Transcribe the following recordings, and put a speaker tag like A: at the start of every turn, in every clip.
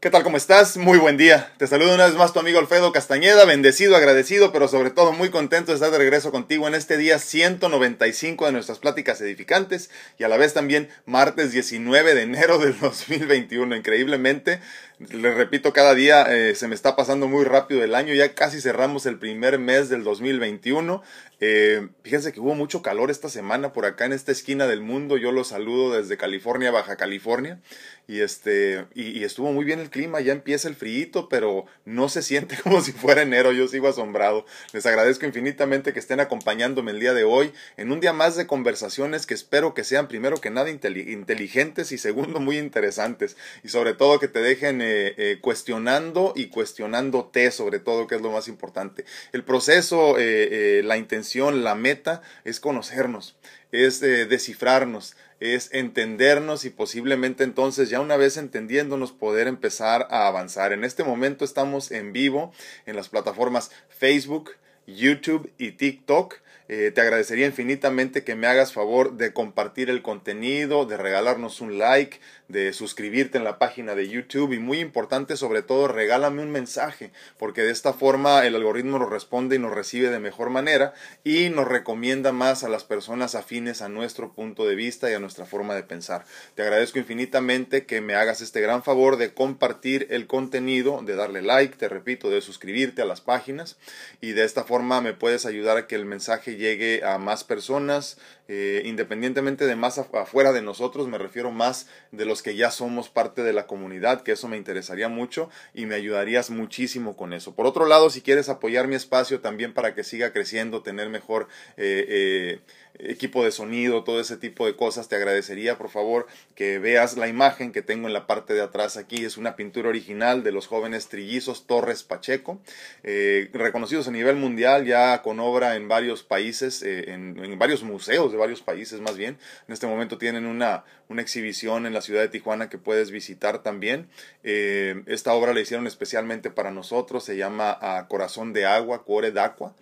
A: ¿Qué tal? ¿Cómo estás? Muy buen día. Te saludo una vez más tu amigo Alfredo Castañeda, bendecido, agradecido, pero sobre todo muy contento de estar de regreso contigo en este día 195 de nuestras pláticas edificantes y a la vez también martes 19 de enero del 2021. Increíblemente, les repito, cada día eh, se me está pasando muy rápido el año, ya casi cerramos el primer mes del 2021. Eh, fíjense que hubo mucho calor esta semana por acá en esta esquina del mundo. Yo los saludo desde California, Baja California. Y este, y, estuvo muy bien el clima, ya empieza el frío, pero no se siente como si fuera enero, yo sigo asombrado. Les agradezco infinitamente que estén acompañándome el día de hoy en un día más de conversaciones que espero que sean primero que nada inteligentes y segundo muy interesantes. Y sobre todo que te dejen eh, eh, cuestionando y cuestionándote sobre todo, que es lo más importante. El proceso, eh, la intención, la meta es conocernos, es descifrarnos es entendernos y posiblemente entonces ya una vez entendiéndonos poder empezar a avanzar. En este momento estamos en vivo en las plataformas Facebook, YouTube y TikTok. Eh, te agradecería infinitamente que me hagas favor de compartir el contenido, de regalarnos un like, de suscribirte en la página de YouTube y muy importante sobre todo regálame un mensaje porque de esta forma el algoritmo nos responde y nos recibe de mejor manera y nos recomienda más a las personas afines a nuestro punto de vista y a nuestra forma de pensar. Te agradezco infinitamente que me hagas este gran favor de compartir el contenido, de darle like, te repito, de suscribirte a las páginas y de esta forma me puedes ayudar a que el mensaje llegue a más personas, eh, independientemente de más afuera de nosotros, me refiero más de los que ya somos parte de la comunidad, que eso me interesaría mucho y me ayudarías muchísimo con eso. Por otro lado, si quieres apoyar mi espacio también para que siga creciendo, tener mejor eh, eh, equipo de sonido, todo ese tipo de cosas, te agradecería por favor que veas la imagen que tengo en la parte de atrás aquí. Es una pintura original de los jóvenes trillizos Torres Pacheco, eh, reconocidos a nivel mundial ya con obra en varios países, eh, en, varios museos de varios países más bien. En este momento tienen una, una exhibición en la ciudad de Tijuana que puedes visitar también. Eh, esta obra la hicieron especialmente para nosotros, se llama Corazón de Agua, Cuore d'Aqua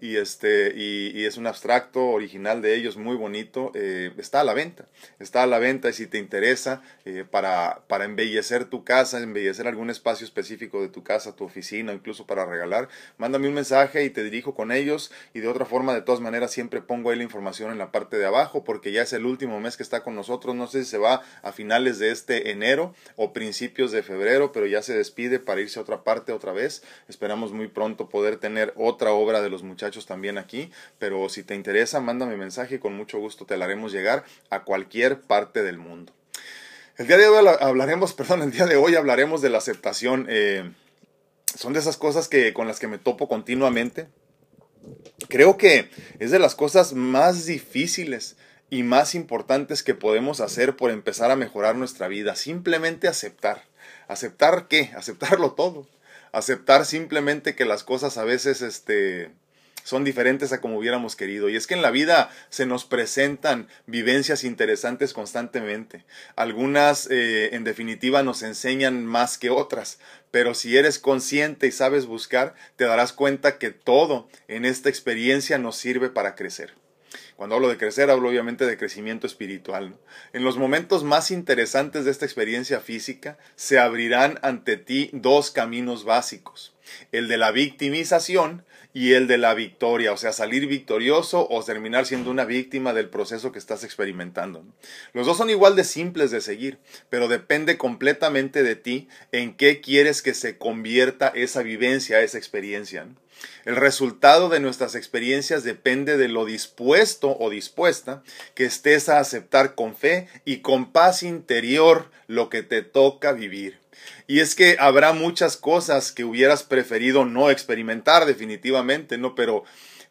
A: y este y, es un abstracto original de ellos muy bonito eh, está a la venta está a la venta y si te interesa eh, para, para embellecer tu casa embellecer algún espacio específico de tu casa tu oficina incluso para regalar mándame un mensaje y te dirijo con ellos y de otra forma de todas maneras siempre pongo ahí la información en la parte de abajo porque ya es el último mes que está con nosotros no sé si se va a finales de este enero o principios de febrero pero ya se despide para irse a otra parte otra vez esperamos muy pronto poder tener otra obra de los muchachos también aquí, pero si te interesa, mándame mensaje y con mucho gusto te la haremos llegar a cualquier parte del mundo. El día de hoy hablaremos, perdón, el día de hoy hablaremos de la aceptación. Eh, son de esas cosas que, con las que me topo continuamente. Creo que es de las cosas más difíciles y más importantes que podemos hacer por empezar a mejorar nuestra vida. Simplemente aceptar. ¿Aceptar qué? Aceptarlo todo. Aceptar simplemente que las cosas a veces, este, son diferentes a como hubiéramos querido. Y es que en la vida se nos presentan vivencias interesantes constantemente. Algunas, eh, en definitiva, nos enseñan más que otras. Pero si eres consciente y sabes buscar, te darás cuenta que todo en esta experiencia nos sirve para crecer. Cuando hablo de crecer, hablo obviamente de crecimiento espiritual. En los momentos más interesantes de esta experiencia física, se abrirán ante ti dos caminos básicos. El de la victimización y el de la victoria, o sea, salir victorioso o terminar siendo una víctima del proceso que estás experimentando. Los dos son igual de simples de seguir, pero depende completamente de ti en qué quieres que se convierta esa vivencia, esa experiencia. El resultado de nuestras experiencias depende de lo dispuesto o dispuesta que estés a aceptar con fe y con paz interior lo que te toca vivir. Y es que habrá muchas cosas que hubieras preferido no experimentar definitivamente, ¿no? Pero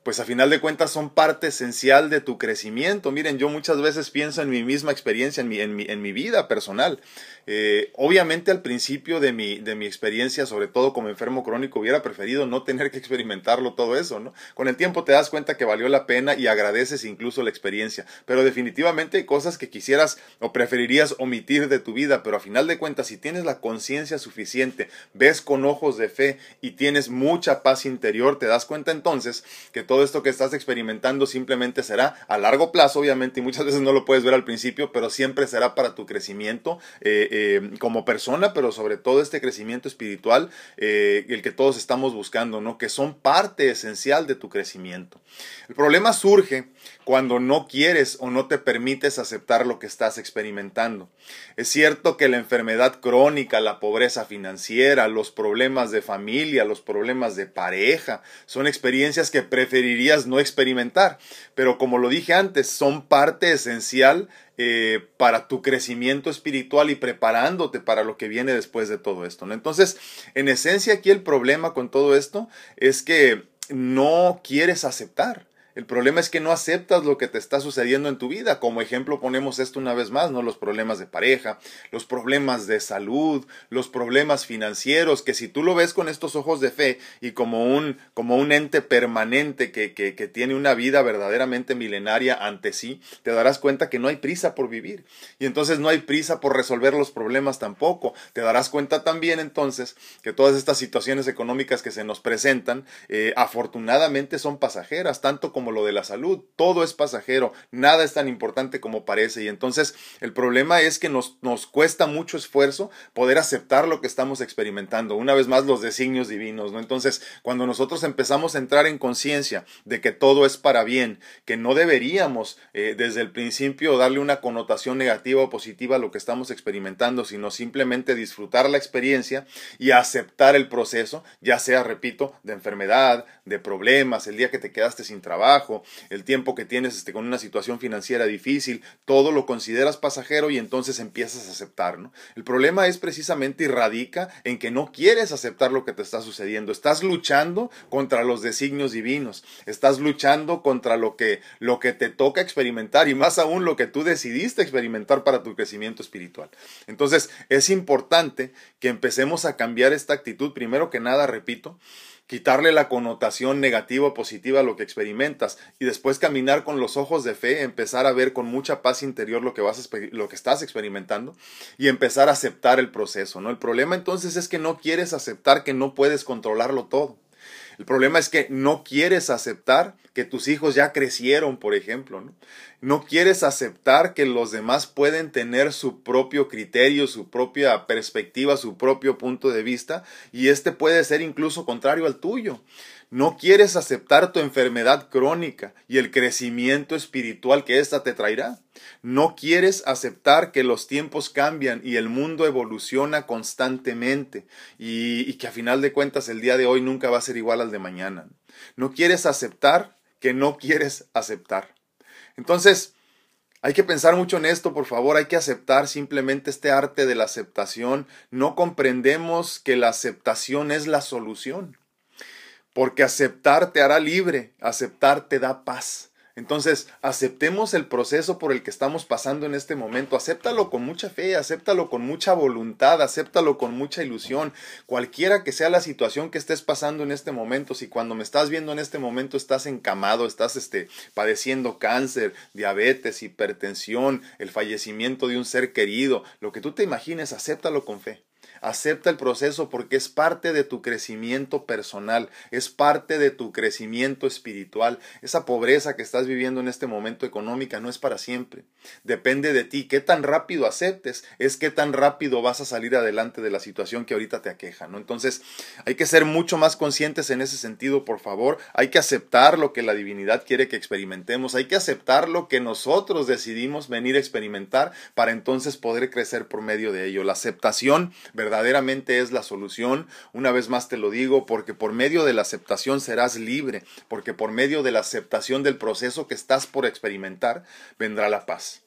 A: pues a final de cuentas son parte esencial de tu crecimiento. Miren, yo muchas veces pienso en mi misma experiencia, en mi, en mi, en mi vida personal. Eh, obviamente al principio de mi, de mi experiencia, sobre todo como enfermo crónico, hubiera preferido no tener que experimentarlo todo eso, ¿no? Con el tiempo te das cuenta que valió la pena y agradeces incluso la experiencia, pero definitivamente hay cosas que quisieras o preferirías omitir de tu vida, pero a final de cuentas, si tienes la conciencia suficiente, ves con ojos de fe y tienes mucha paz interior, te das cuenta entonces que todo esto que estás experimentando simplemente será a largo plazo, obviamente, y muchas veces no lo puedes ver al principio, pero siempre será para tu crecimiento eh, eh, como persona, pero sobre todo este crecimiento espiritual, eh, el que todos estamos buscando, ¿no? Que son parte esencial de tu crecimiento. El problema surge cuando no quieres o no te permites aceptar lo que estás experimentando. Es cierto que la enfermedad crónica, la pobreza financiera, los problemas de familia, los problemas de pareja, son experiencias que preferirías no experimentar, pero como lo dije antes, son parte esencial eh, para tu crecimiento espiritual y preparándote para lo que viene después de todo esto. Entonces, en esencia aquí el problema con todo esto es que no quieres aceptar. El problema es que no aceptas lo que te está sucediendo en tu vida. Como ejemplo ponemos esto una vez más, ¿no? Los problemas de pareja, los problemas de salud, los problemas financieros, que si tú lo ves con estos ojos de fe y como un, como un ente permanente que, que, tiene una vida verdaderamente milenaria ante sí, te darás cuenta que no hay prisa por vivir. Y entonces no hay prisa por resolver los problemas tampoco. Te darás cuenta también entonces que todas estas situaciones económicas que se nos presentan, eh, afortunadamente son pasajeras, tanto como lo de la salud, todo es pasajero, nada es tan importante como parece y entonces el problema es que nos, nos cuesta mucho esfuerzo poder aceptar lo que estamos experimentando, una vez más los designios divinos, ¿no? Entonces, cuando nosotros empezamos a entrar en conciencia de que todo es para bien, que no deberíamos eh, desde el principio darle una connotación negativa o positiva a lo que estamos experimentando, sino simplemente disfrutar la experiencia y aceptar el proceso, ya sea, repito, de enfermedad, de problemas, el día que te quedaste sin trabajo, el tiempo que tienes este, con una situación financiera difícil, todo lo consideras pasajero y entonces empiezas a aceptar. El problema es precisamente y radica en que no quieres aceptar lo que te está sucediendo. Estás luchando contra los designios divinos. Estás luchando contra lo que, lo que te toca experimentar y más aún lo que tú decidiste experimentar para tu crecimiento espiritual. Entonces es importante que empecemos a cambiar esta actitud. Primero que nada, repito, quitarle la connotación negativa o positiva a lo que experimentas y después caminar con los ojos de fe, empezar a ver con mucha paz interior lo que, vas lo que estás experimentando y empezar a aceptar el proceso, ¿no? El problema entonces es que no quieres aceptar que no puedes controlarlo todo. El problema es que no quieres aceptar que tus hijos ya crecieron, por ejemplo. ¿no? quieres aceptar que los demás pueden tener su propio criterio, su propia perspectiva, su propio punto de vista, y este puede ser incluso contrario al tuyo. No quieres aceptar tu enfermedad crónica y el crecimiento espiritual que ésta te traerá. No quieres aceptar que los tiempos cambian y el mundo evoluciona constantemente y, y, que a final de cuentas el día de hoy nunca va a ser igual al de mañana. No quieres aceptar que no quieres aceptar. Entonces, hay que pensar mucho en esto, por favor, hay que aceptar simplemente este arte de la aceptación. No comprendemos que la aceptación es la solución porque aceptar te hará libre, aceptar te da paz. Entonces, aceptemos el proceso por el que estamos pasando en este momento. Acéptalo con mucha fe, acéptalo con mucha voluntad, acéptalo con mucha ilusión. Cualquiera que sea la situación que estés pasando en este momento, si cuando me estás viendo en este momento estás encamado, estás este, padeciendo cáncer, diabetes, hipertensión, el fallecimiento de un ser querido, lo que tú te imagines, acéptalo con fe. Acepta el proceso porque es parte de tu crecimiento personal, es parte de tu crecimiento espiritual. Esa pobreza que estás viviendo en este momento económica no es para siempre. Depende de ti. Qué tan rápido aceptes es qué tan rápido vas a salir adelante de la situación que ahorita te aqueja, ¿no? Entonces, hay que ser mucho más conscientes en ese sentido, por favor. Hay que aceptar lo que la divinidad quiere que experimentemos. Hay que aceptar lo que nosotros decidimos venir a experimentar para entonces poder crecer por medio de ello. La aceptación, ¿verdad? Verdaderamente es la solución. Una vez más te lo digo, porque por medio de la aceptación serás libre, porque por medio de la aceptación del proceso que estás por experimentar vendrá la paz.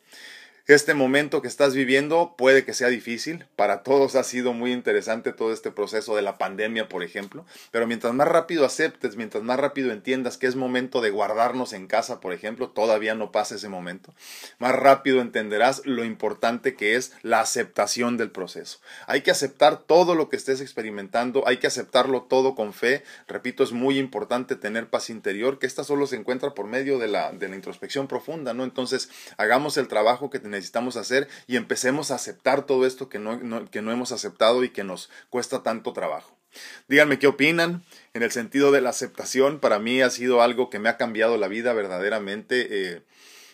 A: Este momento que estás viviendo puede que sea difícil, para todos ha sido muy interesante todo este proceso de la pandemia, por ejemplo, pero mientras más rápido aceptes, mientras más rápido entiendas que es momento de guardarnos en casa, por ejemplo, todavía no pasa ese momento, más rápido entenderás lo importante que es la aceptación del proceso. Hay que aceptar todo lo que estés experimentando, hay que aceptarlo todo con fe, repito, es muy importante tener paz interior, que esta solo se encuentra por medio de la, de la introspección profunda, ¿no? Entonces, hagamos el trabajo que necesitamos hacer y empecemos a aceptar todo esto que no, que no hemos aceptado y que nos cuesta tanto trabajo. Díganme qué opinan. En el sentido de la aceptación, para mí ha sido algo que me ha cambiado la vida verdaderamente. Eh,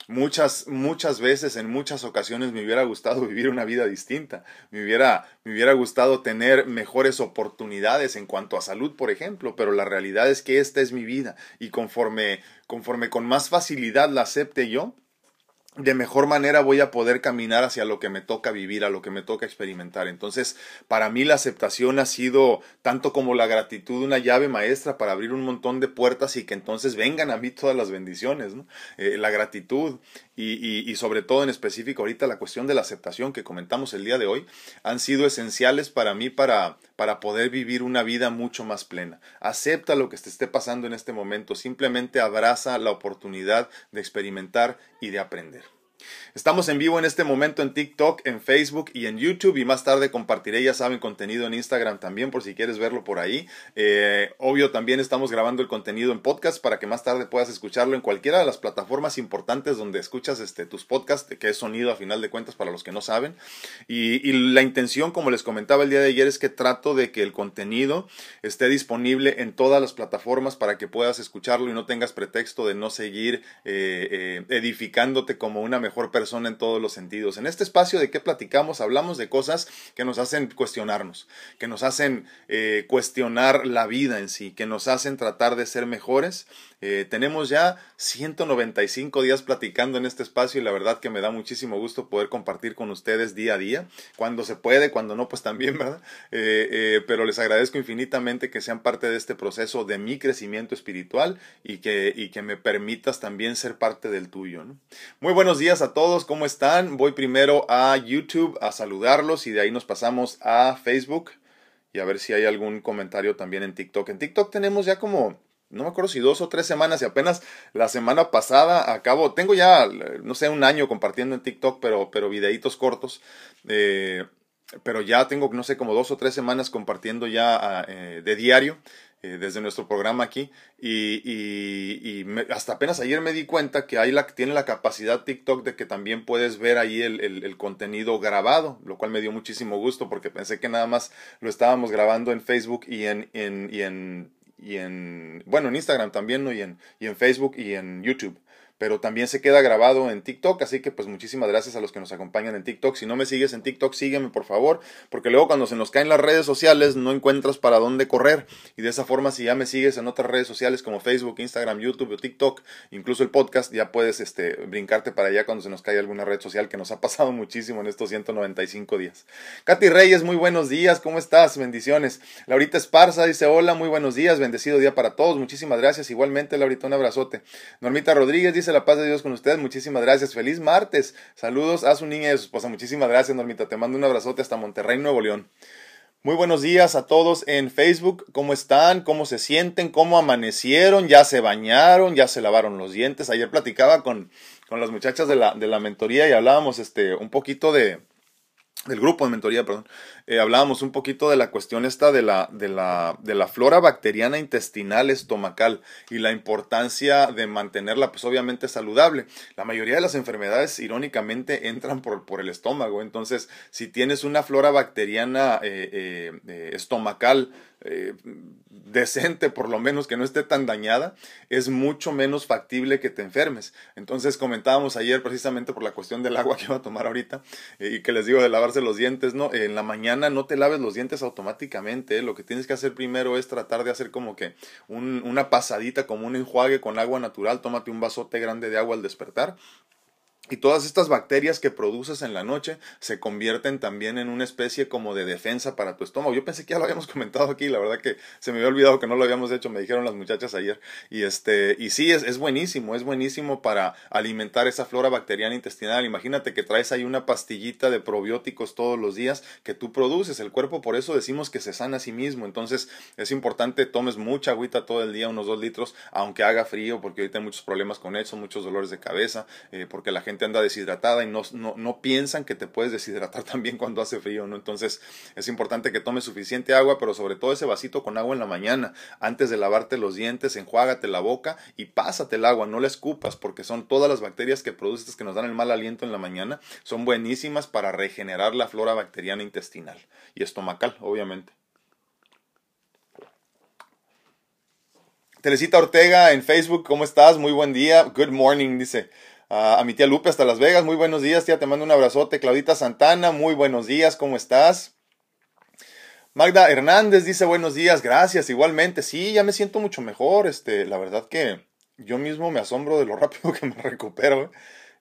A: muchas, muchas veces, en muchas ocasiones me hubiera gustado vivir una vida distinta. Me hubiera, me hubiera gustado tener mejores oportunidades en cuanto a salud, por ejemplo, pero la realidad es que esta es mi vida y conforme, conforme con más facilidad la acepte yo, de mejor manera voy a poder caminar hacia lo que me toca vivir, a lo que me toca experimentar. Entonces, para mí la aceptación ha sido tanto como la gratitud una llave maestra para abrir un montón de puertas y que entonces vengan a mí todas las bendiciones. ¿no? Eh, la gratitud y, y, y, sobre todo en específico ahorita la cuestión de la aceptación que comentamos el día de hoy han sido esenciales para mí para, para poder vivir una vida mucho más plena. Acepta lo que te esté pasando en este momento, simplemente abraza la oportunidad de experimentar y de aprender. Estamos en vivo en este momento en TikTok, en Facebook y en YouTube y más tarde compartiré, ya saben, contenido en Instagram también por si quieres verlo por ahí. Eh, obvio, también estamos grabando el contenido en podcast para que más tarde puedas escucharlo en cualquiera de las plataformas importantes donde escuchas este, tus podcasts, que es sonido a final de cuentas para los que no saben. Y, la intención, como les comentaba el día de ayer, es que trato de que el contenido esté disponible en todas las plataformas para que puedas escucharlo y no tengas pretexto de no seguir eh, eh, edificándote como una mejor persona en todos los sentidos. En este espacio de qué platicamos, hablamos de cosas que nos hacen cuestionarnos, que nos hacen eh, cuestionar la vida en sí, que nos hacen tratar de ser mejores. Eh, tenemos ya 195 días platicando en este espacio y la verdad que me da muchísimo gusto poder compartir con ustedes día a día, cuando se puede, cuando no, pues también, ¿verdad? Eh, pero les agradezco infinitamente que sean parte de este proceso de mi crecimiento espiritual y que, y que me permitas también ser parte del tuyo. Muy buenos días a todos. ¿cómo están? Voy primero a YouTube a saludarlos y de ahí nos pasamos a Facebook y a ver si hay algún comentario también en TikTok. En TikTok tenemos ya como, no me acuerdo si dos o tres semanas y apenas la semana pasada acabo, tengo ya, no sé, un año compartiendo en TikTok, pero, pero videitos cortos. Eh, pero ya tengo, no sé, como dos o tres semanas compartiendo ya ah, eh, de diario. Eh, desde nuestro programa aquí y, y, hasta apenas ayer me di cuenta que ahí la, tiene la capacidad TikTok de que también puedes ver ahí el, el, contenido grabado, lo cual me dio muchísimo gusto porque pensé que nada más lo estábamos grabando en Facebook y en, en, y en, y en bueno, en Instagram también, ¿no? y, en, y en Facebook y en YouTube pero también se queda grabado en TikTok, así que pues muchísimas gracias a los que nos acompañan en TikTok. Si no me sigues en TikTok, sígueme por favor, porque luego cuando se nos caen las redes sociales no encuentras para dónde correr y de esa forma si ya me sigues en otras redes sociales como Facebook, Instagram, YouTube o TikTok, incluso el podcast, ya puedes este, brincarte para allá cuando se nos cae alguna red social que nos ha pasado muchísimo en estos 195 días. Katy Reyes, muy buenos días, ¿cómo estás? Bendiciones. Laurita Esparza dice hola, muy buenos días, bendecido día para todos, muchísimas gracias. Igualmente, Laurita, un abrazote. Normita Rodríguez dice la paz de Dios con ustedes. Muchísimas gracias. Feliz martes. Saludos a su niña y a su esposa. Muchísimas gracias, Normita. Te mando un abrazote hasta Monterrey, Nuevo León. Muy buenos días a todos en Facebook. ¿Cómo están? ¿Cómo se sienten? ¿Cómo amanecieron? ¿Ya se bañaron? ¿Ya se lavaron los dientes? Ayer platicaba con, con las muchachas de la, de la mentoría y hablábamos este, un poquito de, del grupo de mentoría, perdón, eh, hablábamos un poquito de la cuestión esta de la, de, la, de la flora bacteriana intestinal estomacal y la importancia de mantenerla, pues obviamente saludable. La mayoría de las enfermedades, irónicamente, entran por, por el estómago. Entonces, si tienes una flora bacteriana eh, eh, estomacal decente, por lo menos que no esté tan dañada, es mucho menos factible que te enfermes. Entonces comentábamos ayer precisamente por la cuestión del agua que iba a tomar ahorita y que les digo de lavarse los dientes, ¿no? En la mañana no te laves los dientes automáticamente, ¿eh? lo que tienes que hacer primero es tratar de hacer como que una pasadita, como un enjuague con agua natural, tómate un vasote grande de agua al despertar y todas estas bacterias que produces en la noche se convierten también en una especie como de defensa para tu estómago. Yo pensé que ya lo habíamos comentado aquí, la verdad que se me había olvidado que no lo habíamos hecho, me dijeron las muchachas ayer. Y este, y sí, es, es buenísimo, es buenísimo para alimentar esa flora bacteriana intestinal. Imagínate que traes ahí una pastillita de probióticos todos los días que tú produces. El cuerpo, por eso decimos que se sana a sí mismo. Entonces, es importante tomes mucha agüita todo el día, unos dos litros, aunque haga frío, porque ahorita hay muchos problemas con eso, muchos dolores de cabeza, eh, porque la gente anda deshidratada y no, no, no, piensan que te puedes deshidratar también cuando hace frío, ¿no? Entonces es importante que tomes suficiente agua, pero sobre todo ese vasito con agua en la mañana, antes de lavarte los dientes, enjuágate la boca y pásate el agua, no la escupas, porque son todas las bacterias que produces que nos dan el mal aliento en la mañana, son buenísimas para regenerar la flora bacteriana intestinal y estomacal, obviamente. Teresita Ortega en Facebook, ¿cómo estás? Muy buen día. Good morning, dice. A mi tía Lupe hasta Las Vegas, muy buenos días, tía, te mando un abrazote. Claudita Santana, muy buenos días, ¿cómo estás? Magda Hernández dice buenos días, gracias, igualmente. Sí, ya me siento mucho mejor. Este, la verdad que yo mismo me asombro de lo rápido que me recupero. ¿eh?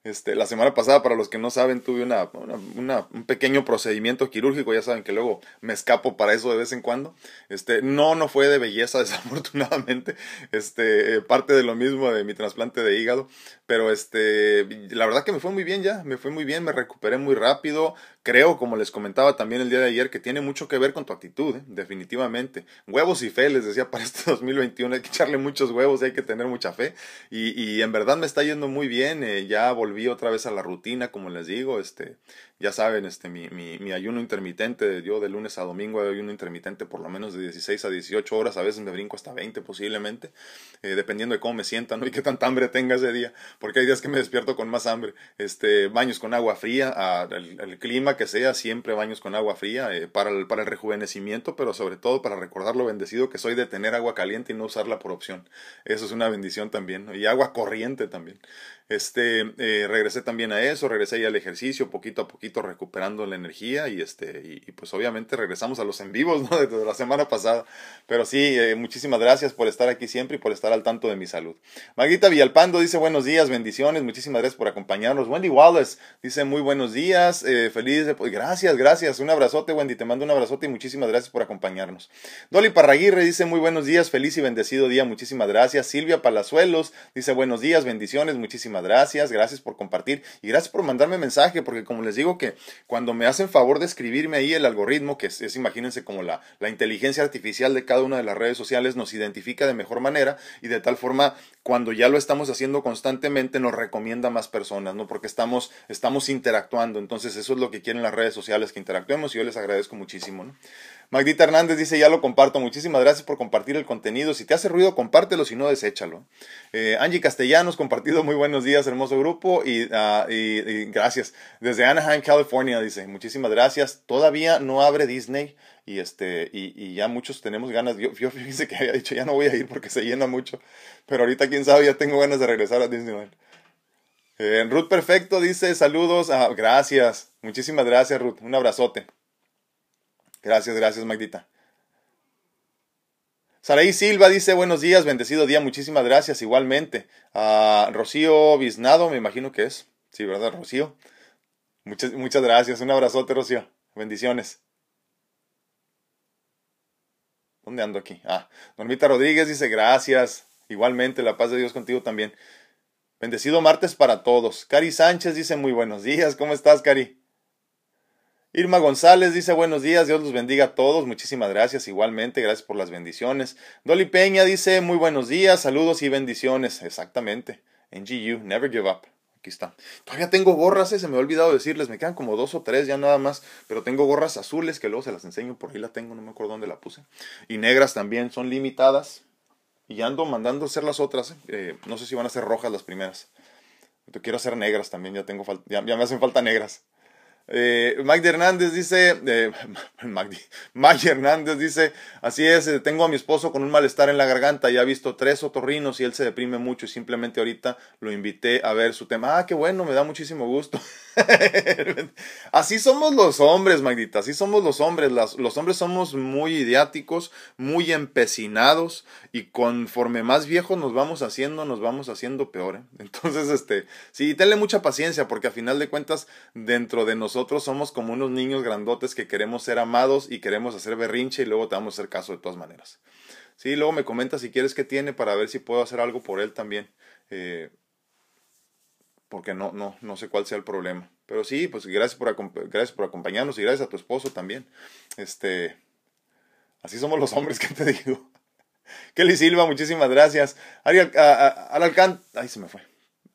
A: Este, la semana pasada, para los que no saben, tuve una, un pequeño procedimiento quirúrgico. Ya saben que luego me escapo para eso de vez en cuando. Este, no, no fue de belleza, desafortunadamente. Este, eh, parte de lo mismo de mi trasplante de hígado. Pero este, la verdad que me fue muy bien ya. Me fue muy bien, me recuperé muy rápido. Creo, como les comentaba también el día de ayer, que tiene mucho que ver con tu actitud, ¿eh? definitivamente. Huevos y fe, les decía, para este 2021 hay que echarle muchos huevos, hay que tener mucha fe. Y, y en verdad me está yendo muy bien. Eh, ya volví otra vez a la rutina, como les digo. Este, ya saben, este, mi, mi, ayuno intermitente, yo de lunes a domingo ayuno intermitente por lo menos de 16 a 18 horas, a veces me brinco hasta 20 posiblemente, eh, dependiendo de cómo me sienta, ¿no? Y qué tanta hambre tenga ese día, porque hay días que me despierto con más hambre. Este, baños con agua fría, el, clima que sea, siempre baños con agua fría, eh, para, el, para el rejuvenecimiento, pero sobre todo para recordar lo bendecido que soy de tener agua caliente y no usarla por opción. Eso es una bendición también, ¿no? Y agua corriente también. Este, eh, regresé también a eso, regresé ya al ejercicio, poquito a poquito recuperando la energía y este, y, pues obviamente regresamos a los en vivos, ¿no? Desde la semana pasada. Pero sí, eh, muchísimas gracias por estar aquí siempre y por estar al tanto de mi salud. Maguita Villalpando dice buenos días, bendiciones, muchísimas gracias por acompañarnos. Wendy Wallace dice muy buenos días, eh, feliz, pues, gracias, gracias, un abrazote Wendy, te mando un abrazote y muchísimas gracias por acompañarnos. Dolly Parraguirre dice muy buenos días, feliz y bendecido día, muchísimas gracias. Silvia Palazuelos dice buenos días, bendiciones, muchísimas gracias, gracias por compartir y gracias por mandarme mensaje, porque como les digo que cuando me hacen favor de escribirme ahí el algoritmo, que es, imagínense como la, la inteligencia artificial de cada una de las redes sociales, nos identifica de mejor manera y de tal forma cuando ya lo estamos haciendo constantemente nos recomienda más personas, ¿no? Porque estamos, estamos interactuando, entonces eso es lo que quieren las redes sociales, que interactuemos y yo les agradezco muchísimo, ¿no? Magdita Hernández dice, ya lo comparto, muchísimas gracias por compartir el contenido. Si te hace ruido, compártelo, si no, deséchalo. Eh, Angie Castellanos, compartido, muy buenos días, hermoso grupo, ah, y, gracias. Desde Anaheim, California, dice, muchísimas gracias. Todavía no abre Disney y este y, ya muchos tenemos ganas yo, yo fíjense que había dicho ya no voy a ir porque se llena mucho pero ahorita quién sabe ya tengo ganas de regresar a Disneyland eh, Ruth Perfecto dice saludos ah, gracias muchísimas gracias Ruth un abrazote Gracias, gracias, Magdita. Saraí Silva dice buenos días, bendecido día, muchísimas gracias, igualmente. a Rocío Biznado, me imagino que es. Sí, ¿verdad, Rocío? Muchas, muchas gracias, un abrazote, Rocío. Bendiciones. ¿Dónde ando aquí? Ah, Normita Rodríguez dice gracias. Igualmente, la paz de Dios contigo también. Bendecido martes para todos. Cari Sánchez dice muy buenos días. ¿Cómo estás, Cari? Irma González dice buenos días, Dios los bendiga a todos, muchísimas gracias igualmente, gracias por las bendiciones. Dolly Peña dice muy buenos días, saludos y bendiciones, exactamente. NGU, never give up. Aquí está. Todavía tengo gorras, eh, se me ha olvidado decirles, me quedan como dos o tres ya nada más, pero tengo gorras azules que luego se las enseño, por ahí la tengo, no me acuerdo dónde la puse. Y negras también, son limitadas. Y ando mandando hacer las otras, eh, no sé si van a ser rojas las primeras. Yo quiero hacer negras también, ya, tengo ya me hacen falta negras. Eh, Magdi Hernández dice, eh, Magdi, Hernández dice, así es, eh, tengo a mi esposo con un malestar en la garganta, ya ha visto tres otorrinos y él se deprime mucho y simplemente ahorita lo invité a ver su tema. Ah, qué bueno, me da muchísimo gusto. así somos los hombres, Magdita, así somos los hombres. los hombres somos muy idiáticos, muy empecinados y conforme más viejos nos vamos haciendo, nos vamos haciendo peor. ¿eh? Entonces, este, sí, tenle mucha paciencia porque a final de cuentas, dentro de nosotros somos como unos niños grandotes que queremos ser amados y queremos hacer berrinche y luego te vamos a hacer caso de todas maneras. Sí, luego me comenta si quieres que tiene para ver si puedo hacer algo por él también. Eh, porque no, no, no sé cuál sea el problema. Pero sí, pues gracias por, gracias por acompañarnos y gracias a tu esposo también. Este, así somos los hombres, ¿qué te digo? Kelly Silva, muchísimas gracias. Ariel, Alcántara, ay se me fue.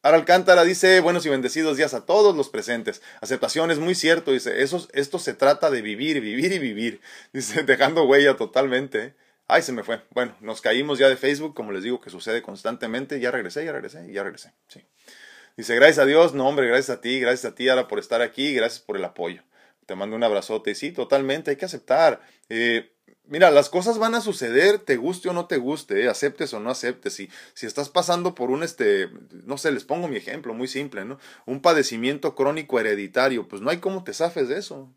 A: Ara Alcántara dice, buenos y bendecidos días a todos los presentes. Aceptación es muy cierto, dice, esto se trata de vivir, vivir y vivir. Dice, dejando huella totalmente. Ay, se me fue. Bueno, nos caímos ya de Facebook, como les digo que sucede constantemente. Ya regresé, ya regresé, ya regresé. Sí. Dice, gracias a Dios, no hombre, gracias a ti, gracias a ti, Ara, por estar aquí, gracias por el apoyo. Te mando un abrazote. Sí, totalmente, hay que aceptar. Eh, Mira, las cosas van a suceder, te guste o no te guste, ¿eh? aceptes o no aceptes. Si, si estás pasando por un, este, no sé, les pongo mi ejemplo, muy simple, ¿no? Un padecimiento crónico hereditario, pues no hay cómo te zafes de eso.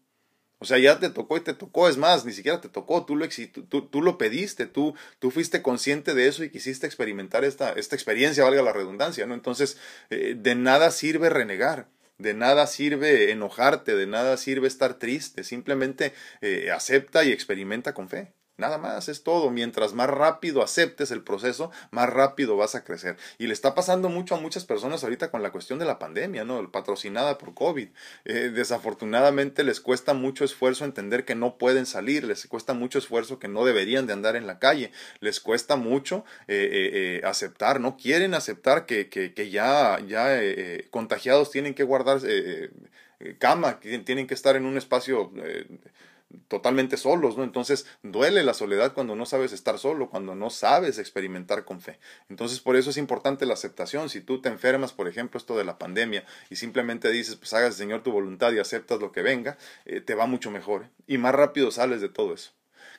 A: O sea, ya te tocó y te tocó, es más, ni siquiera te tocó, tú lo, tú, tú lo pediste, tú, tú fuiste consciente de eso y quisiste experimentar esta, esta experiencia, valga la redundancia, ¿no? Entonces, eh, de nada sirve renegar. De nada sirve enojarte, de nada sirve estar triste, simplemente eh, acepta y experimenta con fe. Nada más, es todo. Mientras más rápido aceptes el proceso, más rápido vas a crecer. Y le está pasando mucho a muchas personas ahorita con la cuestión de la pandemia, ¿no? Patrocinada por COVID. Eh, desafortunadamente les cuesta mucho esfuerzo entender que no pueden salir, les cuesta mucho esfuerzo que no deberían de andar en la calle, les cuesta mucho eh, eh, aceptar, no quieren aceptar que, que, que ya, ya contagiados tienen que guardar cama, tienen que estar en un espacio totalmente solos, ¿no? Entonces duele la soledad cuando no sabes estar solo, cuando no sabes experimentar con fe. Entonces por eso es importante la aceptación. Si tú te enfermas, por ejemplo, esto de la pandemia, y simplemente dices, pues hagas, Señor, tu voluntad y aceptas lo que venga, eh, te va mucho mejor. ¿eh? Y más rápido sales de todo eso.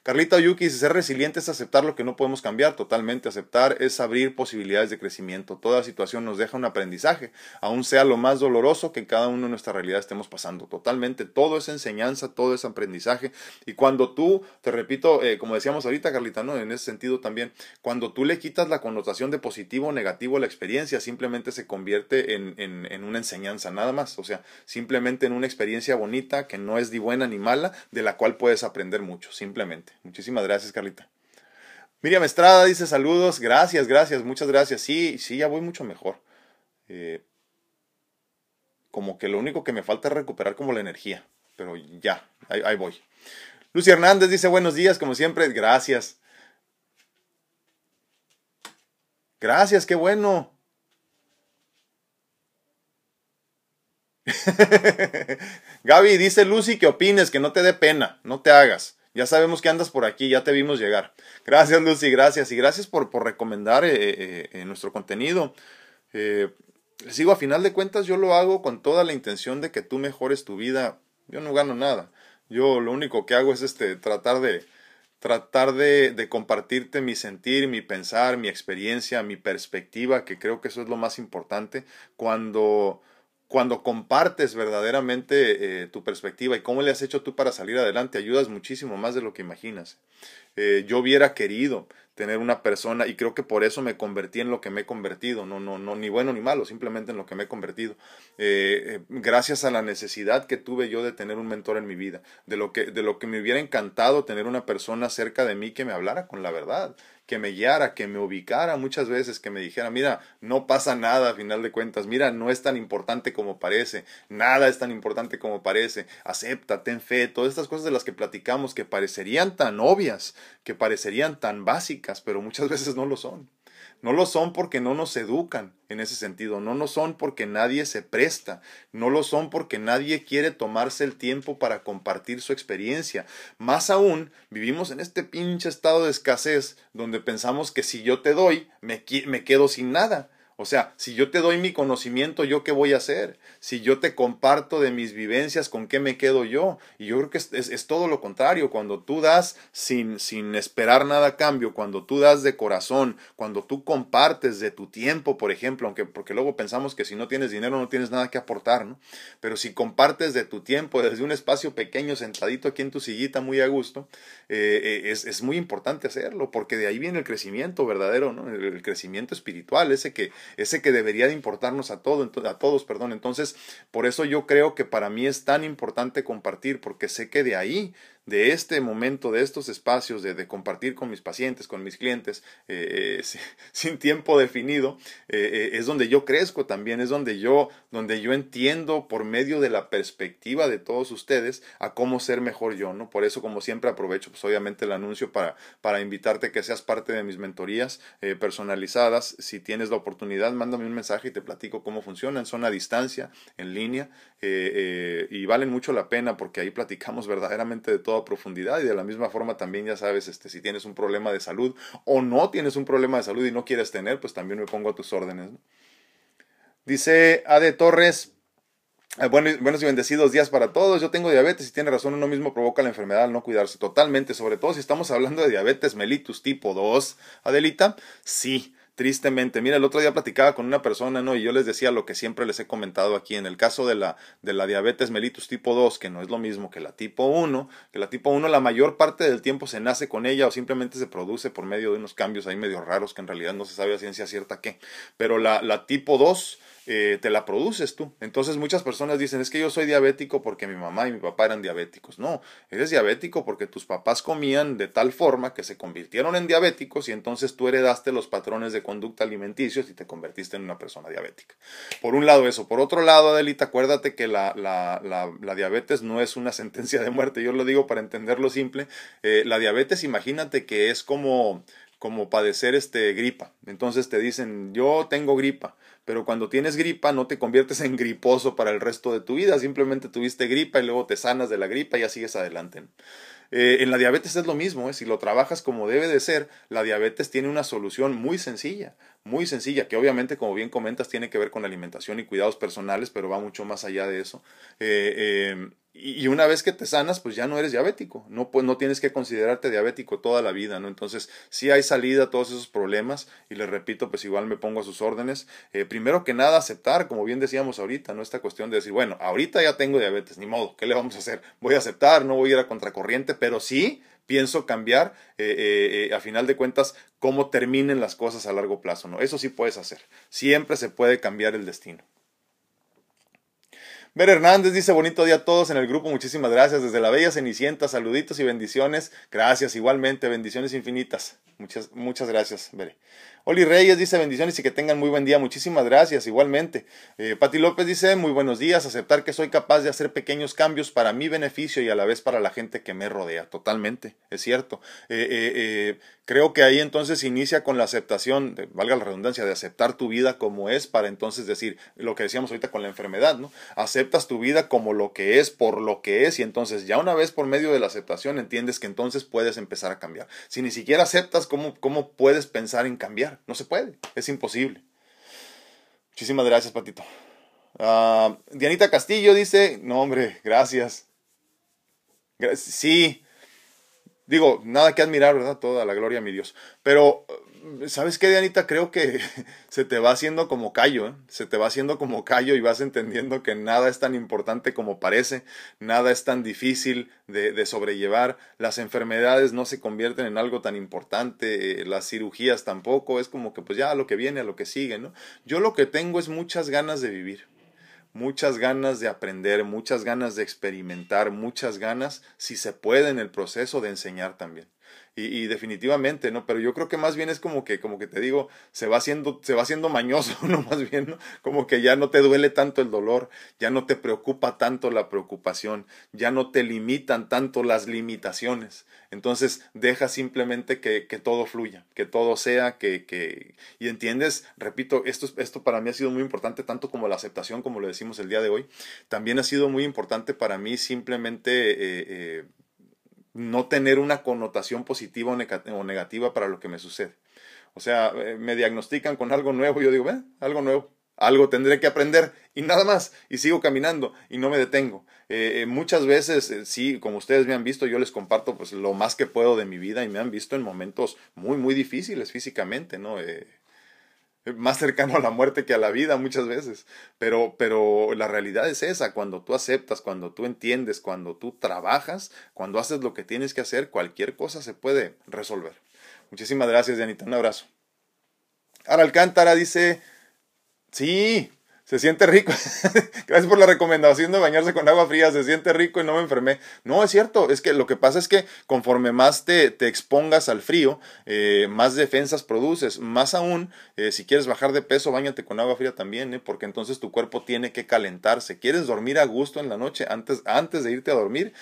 A: Carlita Oyuki dice, ser resiliente es aceptar lo que no podemos cambiar, totalmente aceptar es abrir posibilidades de crecimiento. Toda situación nos deja un aprendizaje, aun sea lo más doloroso que cada uno de nuestras realidades estemos pasando. Totalmente, todo es enseñanza, todo es aprendizaje. Y cuando tú, te repito, eh, como decíamos ahorita, Carlita, ¿no? en ese sentido también, cuando tú le quitas la connotación de positivo o negativo a la experiencia, simplemente se convierte en, en, en una enseñanza, nada más. O sea, simplemente en una experiencia bonita que no es ni buena ni mala, de la cual puedes aprender mucho, simplemente. Muchísimas gracias, Carlita. Miriam Estrada dice saludos, gracias, gracias, muchas gracias. Sí, sí, ya voy mucho mejor. Eh, como que lo único que me falta es recuperar como la energía, pero ya, ahí, ahí voy. Lucy Hernández dice buenos días, como siempre, gracias. Gracias, qué bueno. Gaby dice Lucy que opines, que no te dé pena, no te hagas. Ya sabemos que andas por aquí, ya te vimos llegar. Gracias, Lucy, gracias. Y gracias por, por recomendar eh, eh, eh nuestro contenido. Eh, les digo, a final de cuentas, yo lo hago con toda la intención de que tú mejores tu vida. Yo no gano nada. Yo lo único que hago es este, tratar de, tratar de, de, compartirte mi sentir, mi pensar, mi experiencia, mi perspectiva, que creo que eso es lo más importante. Cuando cuando compartes verdaderamente eh, tu perspectiva y cómo le has hecho tú para salir adelante, ayudas muchísimo más de lo que imaginas. Eh, yo hubiera querido tener una persona y creo que por eso me convertí en lo que me he convertido, no, no, no, ni bueno ni malo, simplemente en lo que me he convertido. Eh, gracias a la necesidad que tuve yo de tener un mentor en mi vida, de lo que, de lo que me hubiera encantado tener una persona cerca de mí que me hablara con la verdad, que me guiara, que me ubicara muchas veces, que me dijera, mira, no pasa nada a final de cuentas, mira, no es tan importante como parece, nada es tan importante como parece, acepta, ten fe, todas estas cosas de las que platicamos que parecerían tan obvias, que parecerían tan básicas, pero muchas veces no lo son. No lo son porque no nos educan en ese sentido, no lo son porque nadie se presta, no lo son porque nadie quiere tomarse el tiempo para compartir su experiencia. Más aún, vivimos en este pinche estado de escasez donde pensamos que si yo te doy, me, me quedo sin nada. O sea, si yo te doy mi conocimiento, ¿yo qué voy a hacer? Si yo te comparto de mis vivencias, ¿con qué me quedo yo? Y yo creo que es, todo lo contrario. Cuando tú das sin, sin esperar nada a cambio, cuando tú das de corazón, cuando tú compartes de tu tiempo, por ejemplo, aunque porque luego pensamos que si no tienes dinero no tienes nada que aportar, ¿no? Pero si compartes de tu tiempo desde un espacio pequeño, sentadito aquí en tu sillita, muy a gusto, eh, eh, es, es, muy importante hacerlo, porque de ahí viene el crecimiento verdadero, ¿no? El, el crecimiento espiritual, ese que ese que debería de importarnos a, todo, a todos. Perdón. Entonces, por eso yo creo que para mí es tan importante compartir, porque sé que de ahí de este momento, de estos espacios, de, de, compartir con mis pacientes, con mis clientes, eh, eh sin tiempo definido, eh, es donde yo crezco también, es donde yo, donde yo entiendo por medio de la perspectiva de todos ustedes a cómo ser mejor yo, ¿no? Por eso, como siempre, aprovecho, pues obviamente el anuncio para, para invitarte a que seas parte de mis mentorías personalizadas. Si tienes la oportunidad, mándame un mensaje y te platico cómo funcionan. Son a distancia, en línea, y valen mucho la pena porque ahí platicamos verdaderamente de todo profundidad y de la misma forma también ya sabes este si tienes un problema de salud o no tienes un problema de salud y no quieres tener pues también me pongo a tus órdenes dice Ade Torres Ah, buenos y bendecidos días para todos. Yo tengo diabetes y tiene razón, uno mismo provoca la enfermedad al no cuidarse totalmente, sobre todo si estamos hablando de diabetes mellitus tipo 2. Adelita, sí, tristemente. Mira, el otro día platicaba con una persona, ¿no? Y yo les decía lo que siempre les he comentado aquí. En el caso de la, de la diabetes mellitus tipo 2, que no es lo mismo que la tipo 1, que la tipo 1 la mayor parte del tiempo se nace con ella o simplemente se produce por medio de unos cambios ahí medio raros que en realidad no se sabe a ciencia cierta qué. Pero la, la tipo 2 eh, te la produces tú. Entonces muchas personas dicen, es que yo soy diabético porque mi mamá y mi papá eran diabéticos. No, eres diabético porque tus papás comían de tal forma que se convirtieron en diabéticos y entonces tú heredaste los patrones de conducta alimenticios y te convertiste en una persona diabética. Por un lado eso. Por otro lado, Adelita, acuérdate que la, la, la, diabetes no es una sentencia de muerte. Yo lo digo para entenderlo simple. Eh, la diabetes, imagínate que es como como padecer este gripa. Entonces te dicen, yo tengo gripa pero cuando tienes gripa no te conviertes en griposo para el resto de tu vida, simplemente tuviste gripa y luego te sanas de la gripa y ya sigues adelante. Eh, en la diabetes es lo mismo, ¿eh? si lo trabajas como debe de ser, la diabetes tiene una solución muy sencilla, muy sencilla, que obviamente, como bien comentas, tiene que ver con alimentación y cuidados personales, pero va mucho más allá de eso. Eh, y una vez que te sanas, pues ya no eres diabético, no, pues no tienes que considerarte diabético toda la vida, ¿no? Entonces, sí hay salida a todos esos problemas y les repito, pues igual me pongo a sus órdenes. Eh, primero que nada, aceptar, como bien decíamos ahorita, ¿no? Esta cuestión de decir, bueno, ahorita ya tengo diabetes, ni modo, ¿qué le vamos a hacer? Voy a aceptar, no voy a ir a contracorriente, pero sí pienso cambiar, eh, eh, a final de cuentas, cómo terminen las cosas a largo plazo, ¿no? Eso sí puedes hacer. Siempre se puede cambiar el destino. Ver Hernández dice bonito día a todos en el grupo, muchísimas gracias. Desde la Bella Cenicienta, saluditos y bendiciones. Gracias, igualmente, bendiciones infinitas. Muchas, muchas gracias, Bere. Oli Reyes dice bendiciones y que tengan muy buen día. Muchísimas gracias, igualmente. Eh, Pati López dice muy buenos días. Aceptar que soy capaz de hacer pequeños cambios para mi beneficio y a la vez para la gente que me rodea. Totalmente, es cierto. Eh, eh, creo que ahí entonces inicia con la aceptación, valga la redundancia, de aceptar tu vida como es para entonces decir lo que decíamos ahorita con la enfermedad, ¿no? Aceptas tu vida como lo que es, por lo que es y entonces ya una vez por medio de la aceptación entiendes que entonces puedes empezar a cambiar. Si ni siquiera aceptas, ¿cómo, cómo puedes pensar en cambiar? No se puede, es imposible. Muchísimas gracias, Patito. Ah, Dianita Castillo dice, no hombre, gracias. Sí, digo, nada que admirar, ¿verdad? Toda la gloria a mi Dios. Pero ¿Sabes qué, Dianita? Creo que se te va haciendo como callo, ¿eh? se te va haciendo como callo y vas entendiendo que nada es tan importante como parece, nada es tan difícil de, sobrellevar, las enfermedades no se convierten en algo tan importante, las cirugías tampoco, es como que pues ya a lo que viene, a lo que sigue, ¿no? Yo lo que tengo es muchas ganas de vivir muchas ganas de aprender, muchas ganas de experimentar, muchas ganas, si se puede en el proceso, de enseñar también. Y, definitivamente, ¿no? Pero yo creo que más bien es como que, como que te digo, se va haciendo, se va haciendo mañoso, ¿no? Más bien, ¿no? Como que ya no te duele tanto el dolor, ya no te preocupa tanto la preocupación, ya no te limitan tanto las limitaciones. Entonces, deja simplemente que, que todo fluya, que todo sea, que, que, y entiendes, repito, esto, esto para mí ha sido muy importante, tanto como la aceptación, como lo decimos el día de hoy, también ha sido muy importante para mí simplemente eh, eh, no tener una connotación positiva o negativa para lo que me sucede. O sea, eh, me diagnostican con algo nuevo, yo digo, algo nuevo, algo tendré que aprender y nada más, y sigo caminando y no me detengo. Eh, eh, muchas veces, sí, como ustedes me han visto, yo les comparto pues lo más que puedo de mi vida y me han visto en momentos muy, muy difíciles físicamente, ¿no? Más cercano a la muerte que a la vida muchas veces. Pero, pero la realidad es esa, cuando tú aceptas, cuando tú entiendes, cuando tú trabajas, cuando haces lo que tienes que hacer, cualquier cosa se puede resolver. Muchísimas gracias, Dianita. Un abrazo. Ahora Alcántara dice, sí, se siente rico. Gracias por la recomendación de bañarse con agua fría, se siente rico y no me enfermé. No, es cierto, es que lo que pasa es que conforme más te, te expongas al frío, eh, más defensas produces. Más aún, eh, si quieres bajar de peso, bañate con agua fría también, ¿eh? porque entonces tu cuerpo tiene que calentarse. ¿Quieres dormir a gusto en la noche? Antes, antes de irte a dormir,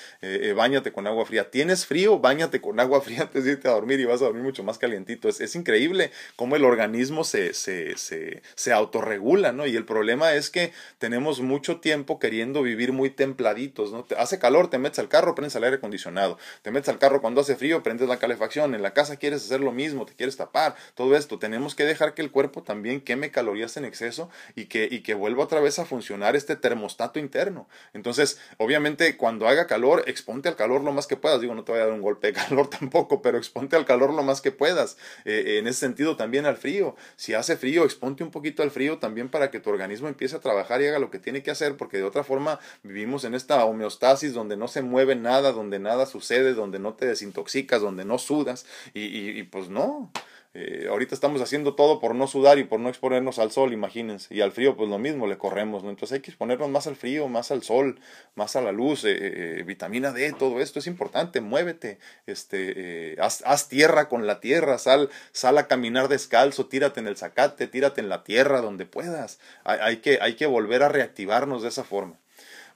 A: bañate con agua fría. ¿Tienes frío? Bañate con agua fría antes de irte a dormir y vas a dormir mucho más calientito. Es, es increíble cómo el organismo se, se, se, se autorregula, ¿no? Y el problema problema es que tenemos mucho tiempo queriendo vivir muy templaditos, ¿no? Hace calor, te metes al carro, prendes el aire acondicionado. Te metes al carro cuando hace frío, prendes la calefacción. En la casa quieres hacer lo mismo, te quieres tapar. Todo esto. Tenemos que dejar que el cuerpo también queme calorías en exceso y que, y que vuelva otra vez a funcionar este termostato interno. Entonces, obviamente, cuando haga calor, exponte al calor lo más que puedas. Digo, no te voy a dar un golpe de calor tampoco, pero exponte al calor lo más que puedas. Eh, en ese sentido, también al frío. Si hace frío, exponte un poquito al frío también para que tu organismo empiece a trabajar y haga lo que tiene que hacer, porque de otra forma vivimos en esta homeostasis donde no se mueve nada, donde nada sucede, donde no te desintoxicas, donde no sudas, y, y pues no. Eh, ahorita estamos haciendo todo por no sudar y por no exponernos al sol, imagínense. Y al frío, pues lo mismo, le corremos, ¿no? Entonces hay que exponernos más al frío, más al sol, más a la luz, eh, eh, vitamina D, todo esto es importante, muévete, este, haz, haz, tierra con la tierra, sal, sal a caminar descalzo, tírate en el zacate, tírate en la tierra, donde puedas. hay, que, hay que volver a reactivarnos de esa forma.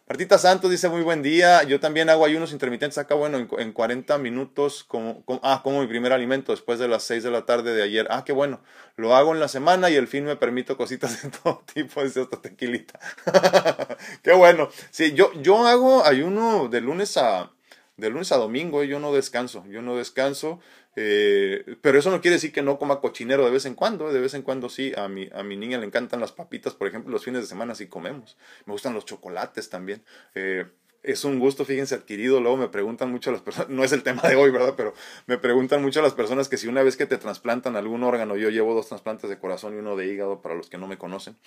A: Martita Santos dice muy buen día. Yo también hago ayunos intermitentes acá, bueno, en, en 40 minutos, como, ah, como mi primer alimento después de las 6 de la tarde de ayer. Ah, qué bueno. Lo hago en la semana y el fin me permito cositas de todo tipo, dice hasta tequilita. qué bueno. Sí, yo, yo hago ayuno de lunes a, de lunes a domingo, yo no descanso, yo no descanso. Eh, pero eso no quiere decir que no coma cochinero de vez en cuando, de vez en cuando sí. A mi, a mi niña le encantan las papitas, por ejemplo, los fines de semana sí comemos. Me gustan los chocolates también. Eh, es un gusto, fíjense, adquirido. Luego me preguntan mucho las personas, no es el tema de hoy, ¿verdad? Pero me preguntan mucho las personas que si una vez que te trasplantan algún órgano, yo llevo dos trasplantes de corazón y uno de hígado para los que no me conocen,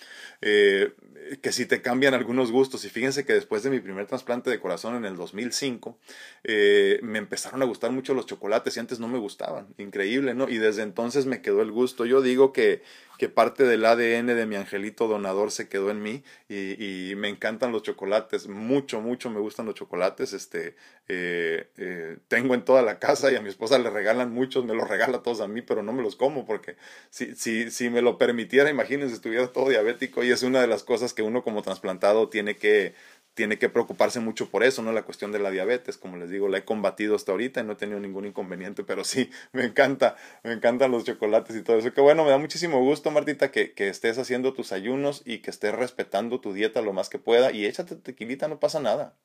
A: eh, que si te cambian algunos gustos. Y fíjense que después de mi primer trasplante de corazón en el 2005, eh, me empezaron a gustar mucho los chocolates y antes no me gustaban. Increíble, ¿no? Y desde entonces me quedó el gusto. Yo digo que que parte del ADN de mi angelito donador se quedó en mí y, me encantan los chocolates, mucho, mucho me gustan los chocolates, este, eh, eh, tengo en toda la casa y a mi esposa le regalan muchos, me los regala todos a mí, pero no me los como porque si, si, si me lo permitiera, imagínense, estuviera todo diabético y es una de las cosas que uno como trasplantado tiene que tiene que preocuparse mucho por eso, ¿no? La cuestión de la diabetes, como les digo, la he combatido hasta ahorita y no he tenido ningún inconveniente, pero sí, me encanta, me encantan los chocolates y todo eso. Que bueno, me da muchísimo gusto, Martita, que, que estés haciendo tus ayunos y que estés respetando tu dieta lo más que pueda y échate tequilita, no pasa nada.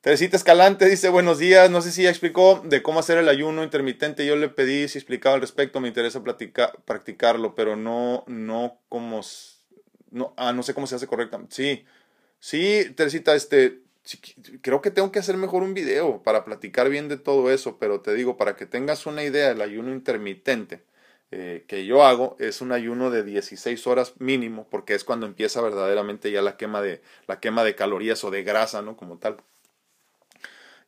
A: Teresita Escalante dice buenos días, no sé si ya explicó de cómo hacer el ayuno intermitente, yo le pedí si explicaba al respecto, me interesa practicarlo, pero no, no como, no, ah, no sé cómo se hace correctamente, sí, Sí, Teresita, este, creo que tengo que hacer mejor un video para platicar bien de todo eso, pero te digo, para que tengas una idea, el ayuno intermitente eh, que yo hago es un ayuno de 16 horas mínimo, porque es cuando empieza verdaderamente ya la quema de, la quema de calorías o de grasa, ¿no? Como tal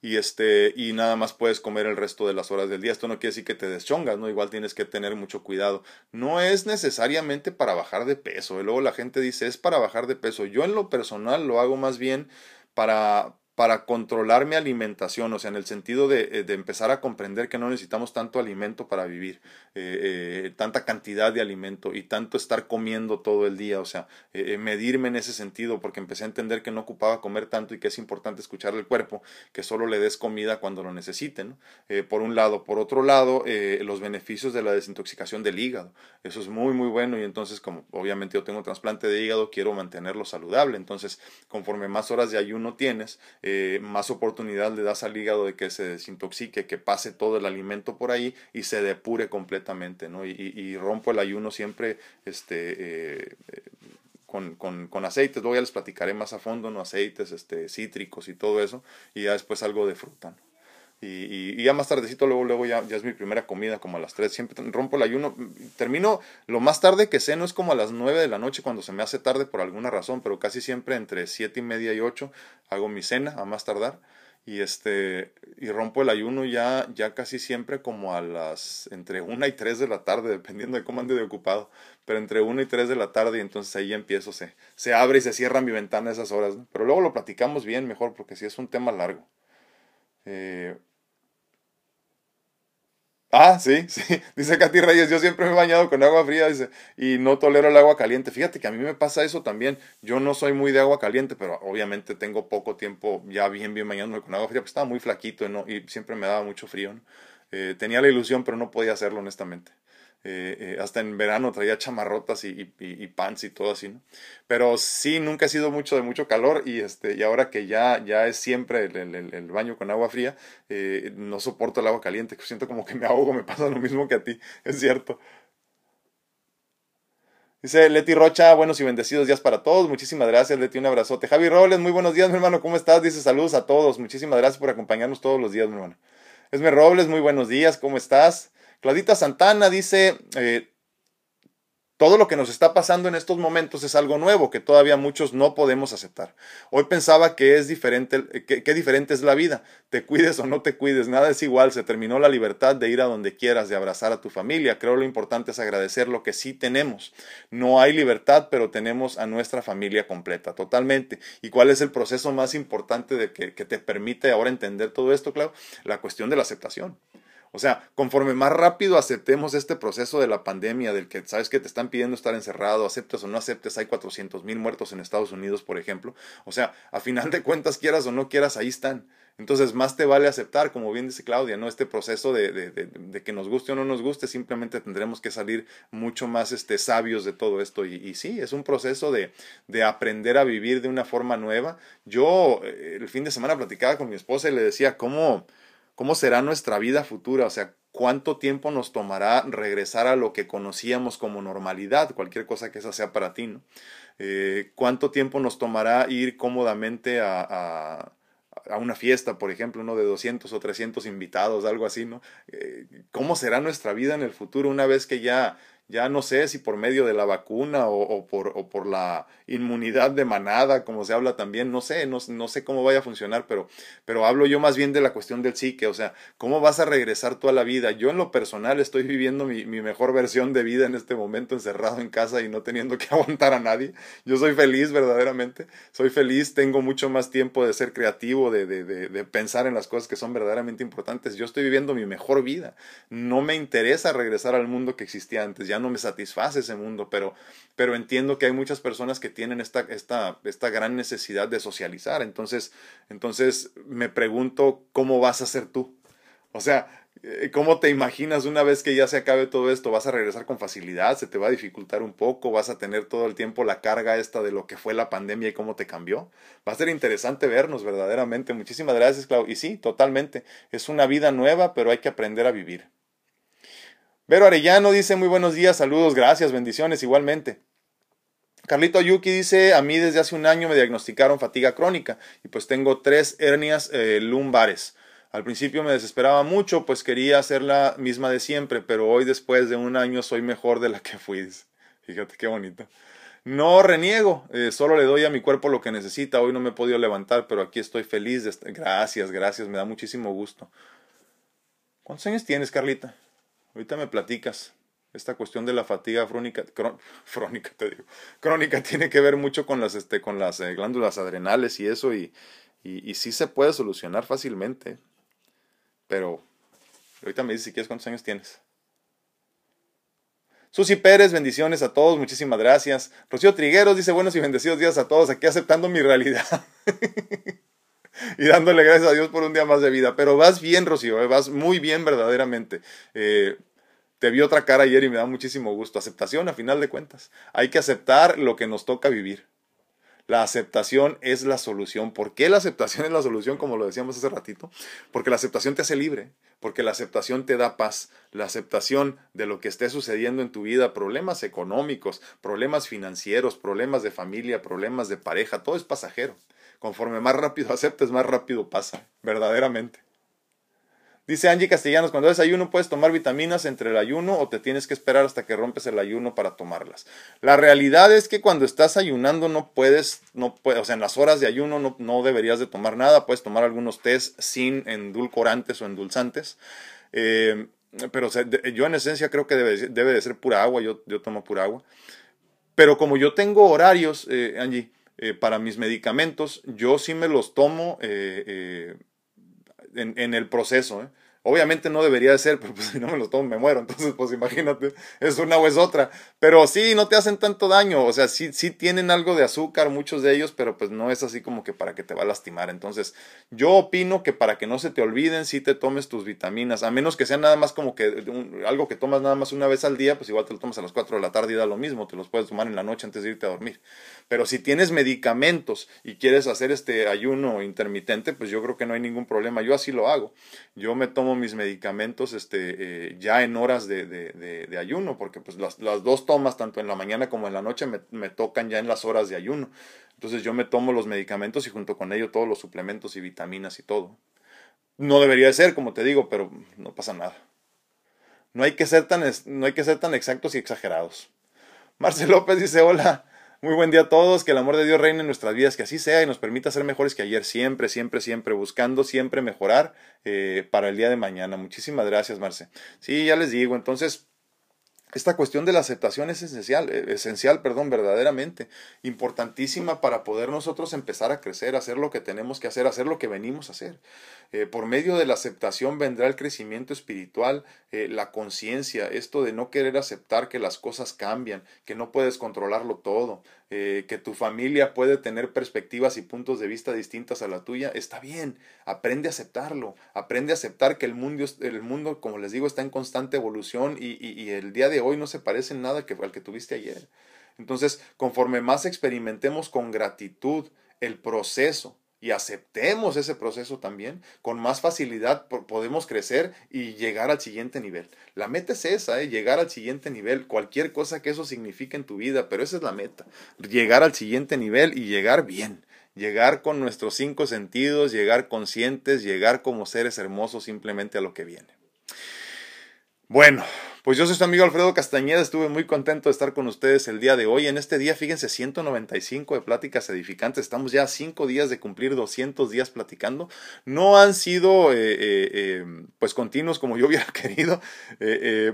A: y este y nada más puedes comer el resto de las horas del día. Esto no quiere decir que te deschongas, ¿no? Igual tienes que tener mucho cuidado. No es necesariamente para bajar de peso. Y luego la gente dice, es para bajar de peso. Yo en lo personal lo hago más bien para para controlar mi alimentación, o sea, en el sentido de, eh, de empezar a comprender que no necesitamos tanto alimento para vivir, eh, eh, tanta cantidad de alimento y tanto estar comiendo todo el día, o sea, medirme en ese sentido, porque empecé a entender que no ocupaba comer tanto y que es importante escuchar al cuerpo, que solo le des comida cuando lo necesiten, por un lado. Por otro lado, los beneficios de la desintoxicación del hígado, eso es muy, muy bueno y entonces, como obviamente yo tengo trasplante de hígado, quiero mantenerlo saludable, entonces, conforme más horas de ayuno tienes, eh, más oportunidad le das al hígado de que se desintoxique, que pase todo el alimento por ahí y se depure completamente, ¿no? Y, rompo el ayuno siempre este, eh, con, con, con, aceites, luego ya les platicaré más a fondo, ¿no? Aceites, este, cítricos y todo eso, y ya después algo de fruta, y, y, ya más tardecito, luego, luego ya, ya es mi primera comida, como a las 3. Siempre rompo el ayuno. Termino lo más tarde que sé, no es como a las 9 de la noche cuando se me hace tarde por alguna razón, pero casi siempre entre 7 y media y 8 hago mi cena, a más tardar. Y este, y rompo el ayuno ya, ya casi siempre como a las, entre 1 y 3 de la tarde, dependiendo de cómo ande de ocupado. Pero entre 1 y 3 de la tarde, y entonces ahí empiezo, se, se abre y se cierra mi ventana a esas horas. Pero luego lo platicamos bien mejor, porque si es un tema largo. Eh, Ah, sí, sí. Dice Katy Reyes, yo siempre me he bañado con agua fría dice, y no tolero el agua caliente. Fíjate que a mí me pasa eso también. Yo no soy muy de agua caliente, pero obviamente tengo poco tiempo ya bien, bien bañándome con agua fría, porque estaba muy flaquito y, siempre me daba mucho frío. Eh, tenía la ilusión, pero no podía hacerlo honestamente. Eh, eh, hasta en verano traía chamarrotas y, y, pants y todo así, ¿no? Pero sí, nunca he sido mucho de mucho calor y, este, y ahora que ya, ya es siempre el, baño con agua fría, eh, no soporto el agua caliente, siento como que me ahogo, me pasa lo mismo que a ti, es cierto. Dice Leti Rocha, buenos y bendecidos días para todos. Muchísimas gracias, Leti, un abrazote. Javi Robles, muy buenos días, mi hermano, ¿cómo estás? Dice saludos a todos. Muchísimas gracias por acompañarnos todos los días, mi hermano. Esme Robles, muy buenos días, ¿cómo estás? Claudita Santana dice, eh, todo lo que nos está pasando en estos momentos es algo nuevo que todavía muchos no podemos aceptar. Hoy pensaba que es diferente, que, diferente es la vida. Te cuides o no te cuides, nada es igual. Se terminó la libertad de ir a donde quieras, de abrazar a tu familia. Creo lo importante es agradecer lo que sí tenemos. No hay libertad, pero tenemos a nuestra familia completa, totalmente. ¿Y cuál es el proceso más importante de que, que te permite ahora entender todo esto, Clau? La cuestión de la aceptación. O sea, conforme más rápido aceptemos este proceso de la pandemia, del que sabes que te están pidiendo estar encerrado, aceptes o no aceptes, hay 400 mil muertos en Estados Unidos, por ejemplo. O sea, a final de cuentas, quieras o no quieras, ahí están. Entonces, más te vale aceptar, como bien dice Claudia, ¿no? Este proceso de, de, de, que nos guste o no nos guste, simplemente tendremos que salir mucho más este, sabios de todo esto. Y, y sí, es un proceso de, de aprender a vivir de una forma nueva. Yo eh, el fin de semana platicaba con mi esposa y le decía, ¿cómo? ¿Cómo será nuestra vida futura? O sea, ¿cuánto tiempo nos tomará regresar a lo que conocíamos como normalidad? Cualquier cosa que esa sea para ti, ¿no? Eh, ¿Cuánto tiempo nos tomará ir cómodamente a, a, una fiesta, por ejemplo, uno de 200 o 300 invitados, algo así, ¿no? Eh, ¿Cómo será nuestra vida en el futuro una vez que ya ya no sé si por medio de la vacuna o, por, o por la inmunidad de manada, como se habla también, no sé, no, no, sé cómo vaya a funcionar, pero, pero hablo yo más bien de la cuestión del psique, o sea, ¿cómo vas a regresar tú a la vida? Yo en lo personal estoy viviendo mi, mi mejor versión de vida en este momento, encerrado en casa y no teniendo que aguantar a nadie. Yo soy feliz verdaderamente, soy feliz, tengo mucho más tiempo de ser creativo, de, de, de, de pensar en las cosas que son verdaderamente importantes. Yo estoy viviendo mi mejor vida. No me interesa regresar al mundo que existía antes, ya no me satisface ese mundo, pero, pero entiendo que hay muchas personas que tienen esta, esta, esta gran necesidad de socializar. Entonces, entonces me pregunto cómo vas a ser tú. O sea, eh, ¿cómo te imaginas una vez que ya se acabe todo esto? ¿Vas a regresar con facilidad? ¿Se te va a dificultar un poco? ¿Vas a tener todo el tiempo la carga esta de lo que fue la pandemia y cómo te cambió? Va a ser interesante vernos verdaderamente. Muchísimas gracias, Clau. Y sí, totalmente. Es una vida nueva, pero hay que aprender a vivir. Vero Arellano dice muy buenos días, saludos, gracias, bendiciones igualmente. Carlito Yuki dice, a mí desde hace un año me diagnosticaron fatiga crónica y pues tengo tres hernias eh, lumbares. Al principio me desesperaba mucho, pues quería hacer la misma de siempre, pero hoy después de un año soy mejor de la que fui. Fíjate qué bonito. No reniego, eh, solo le doy a mi cuerpo lo que necesita. Hoy no me he podido levantar, pero aquí estoy feliz. Gracias, gracias, me da muchísimo gusto. ¿Cuántos años tienes, Carlita? Ahorita me platicas. Esta cuestión de la fatiga crónica, crónica, te digo, crónica tiene que ver mucho con las, este, con las eh, glándulas adrenales y eso, y, y, y, sí se puede solucionar fácilmente. Pero ahorita me dices si quieres cuántos años tienes. Susi Pérez, bendiciones a todos, muchísimas gracias. Rocío Trigueros dice buenos y bendecidos días a todos, aquí aceptando mi realidad. y dándole gracias a Dios por un día más de vida. Pero vas bien, Rocío, eh, vas muy bien verdaderamente. Eh, te vi otra cara ayer y me da muchísimo gusto. Aceptación, a final de cuentas. Hay que aceptar lo que nos toca vivir. La aceptación es la solución. ¿Por qué la aceptación es la solución, como lo decíamos hace ratito? Porque la aceptación te hace libre, porque la aceptación te da paz, la aceptación de lo que esté sucediendo en tu vida, problemas económicos, problemas financieros, problemas de familia, problemas de pareja, todo es pasajero. Conforme más rápido aceptes, más rápido pasa, verdaderamente. Dice Angie Castellanos, cuando haces ayuno puedes tomar vitaminas entre el ayuno o te tienes que esperar hasta que rompes el ayuno para tomarlas. La realidad es que cuando estás ayunando no puedes, no puedes, o sea, en las horas de ayuno no, no deberías de tomar nada, puedes tomar algunos tés sin endulcorantes o endulzantes. Eh, pero yo en esencia creo que debe, debe, de ser pura agua, yo, yo tomo pura agua. Pero como yo tengo horarios, eh, Angie, eh, para mis medicamentos, yo sí me los tomo eh, eh, en, en, el proceso. Obviamente no debería de ser, pero pues si no me los tomo me muero. Entonces, pues imagínate, es una o es otra. Pero sí, no te hacen tanto daño. O sea, sí, sí tienen algo de azúcar, muchos de ellos, pero pues no es así como que para que te va a lastimar. Entonces, yo opino que para que no se te olviden, sí te tomes tus vitaminas. A menos que sea nada más como que algo que tomas nada más una vez al día, pues igual te lo tomas a las 4 de la tarde y da lo mismo. Te los puedes tomar en la noche antes de irte a dormir. Pero si tienes medicamentos y quieres hacer este ayuno intermitente, pues yo creo que no hay ningún problema. Yo así lo hago. Yo me tomo mis medicamentos este, eh, ya en horas de, de, ayuno, porque pues las, las, dos tomas, tanto en la mañana como en la noche, me, me, tocan ya en las horas de ayuno. Entonces yo me tomo los medicamentos y junto con ello todos los suplementos y vitaminas y todo. No debería ser, como te digo, pero no pasa nada. No hay que ser tan, no hay que ser tan exactos y exagerados. Marcel López dice, hola, muy buen día a todos, que el amor de Dios reine en nuestras vidas, que así sea y nos permita ser mejores que ayer, siempre, siempre, siempre, buscando siempre mejorar eh, para el día de mañana. Muchísimas gracias, Marce. Sí, ya les digo, entonces esta cuestión de la aceptación es esencial, eh, esencial, perdón, verdaderamente, importantísima para poder nosotros empezar a crecer, hacer lo que tenemos que hacer, hacer lo que venimos a hacer. Eh, por medio de la aceptación vendrá el crecimiento espiritual, eh, la conciencia, esto de no querer aceptar que las cosas cambian, que no puedes controlarlo todo, que tu familia puede tener perspectivas y puntos de vista distintas a la tuya, está bien, aprende a aceptarlo, aprende a aceptar que el mundo, el mundo como les digo, está en constante evolución y, y el día de hoy no se parece en nada al que tuviste ayer. Entonces, conforme más experimentemos con gratitud el proceso y aceptemos ese proceso también, con más facilidad podemos crecer y llegar al siguiente nivel. La meta es esa, ¿eh? llegar al siguiente nivel, cualquier cosa que eso signifique en tu vida, pero esa es la meta, llegar al siguiente nivel y llegar bien, llegar con nuestros cinco sentidos, llegar conscientes, llegar como seres hermosos simplemente a lo que viene. Bueno, pues yo soy su amigo Alfredo Castañeda, estuve muy contento de estar con ustedes el día de hoy. En este día, fíjense, 195 de pláticas edificantes, estamos ya a 5 días de cumplir 200 días platicando. No han sido, eh, eh, eh, pues, continuos como yo hubiera querido,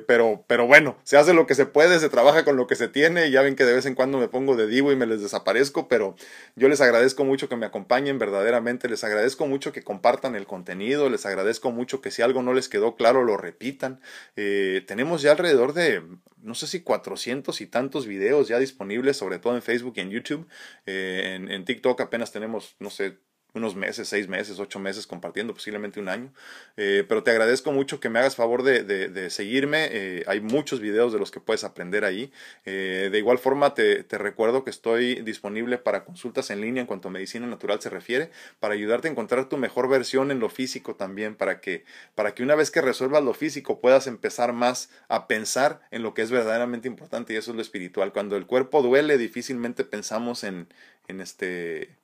A: pero, pero bueno, se hace lo que se puede, se trabaja con lo que se tiene. Ya ven que de vez en cuando me pongo de divo y me les desaparezco, pero yo les agradezco mucho que me acompañen verdaderamente, les agradezco mucho que compartan el contenido, les agradezco mucho que si algo no les quedó claro, lo repitan. tenemos ya alrededor de, no sé si 400 y tantos videos ya disponibles, sobre todo en Facebook y en YouTube. Eh, en, en TikTok apenas tenemos, no sé, unos meses, seis meses, ocho meses compartiendo, posiblemente un año. Eh, pero te agradezco mucho que me hagas favor de, de, seguirme. Eh, hay muchos videos de los que puedes aprender ahí. Eh, de igual forma, te, te, recuerdo que estoy disponible para consultas en línea en cuanto a medicina natural se refiere, para ayudarte a encontrar tu mejor versión en lo físico también, para que, para que una vez que resuelvas lo físico puedas empezar más a pensar en lo que es verdaderamente importante y eso es lo espiritual. Cuando el cuerpo duele, difícilmente pensamos en, en este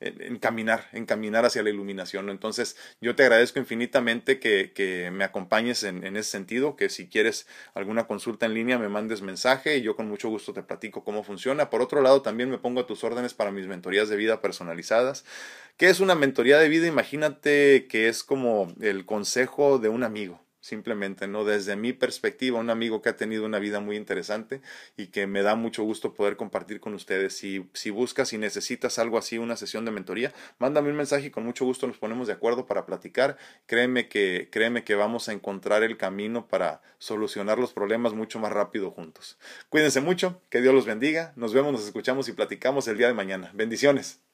A: en, caminar, en caminar hacia la iluminación. Entonces, yo te agradezco infinitamente que, que me acompañes en, en, ese sentido, que si quieres alguna consulta en línea me mandes mensaje y yo con mucho gusto te platico cómo funciona. Por otro lado, también me pongo a tus órdenes para mis mentorías de vida personalizadas. ¿Qué es una mentoría de vida? Imagínate que es como el consejo de un amigo simplemente, ¿no? Desde mi perspectiva, un amigo que ha tenido una vida muy interesante y que me da mucho gusto poder compartir con ustedes. Si, si buscas y necesitas algo así, una sesión de mentoría, mándame un mensaje y con mucho gusto nos ponemos de acuerdo para platicar. Créeme que, créeme que vamos a encontrar el camino para solucionar los problemas mucho más rápido juntos. Cuídense mucho, que Dios los bendiga. Nos vemos, nos escuchamos y platicamos el día de mañana. Bendiciones.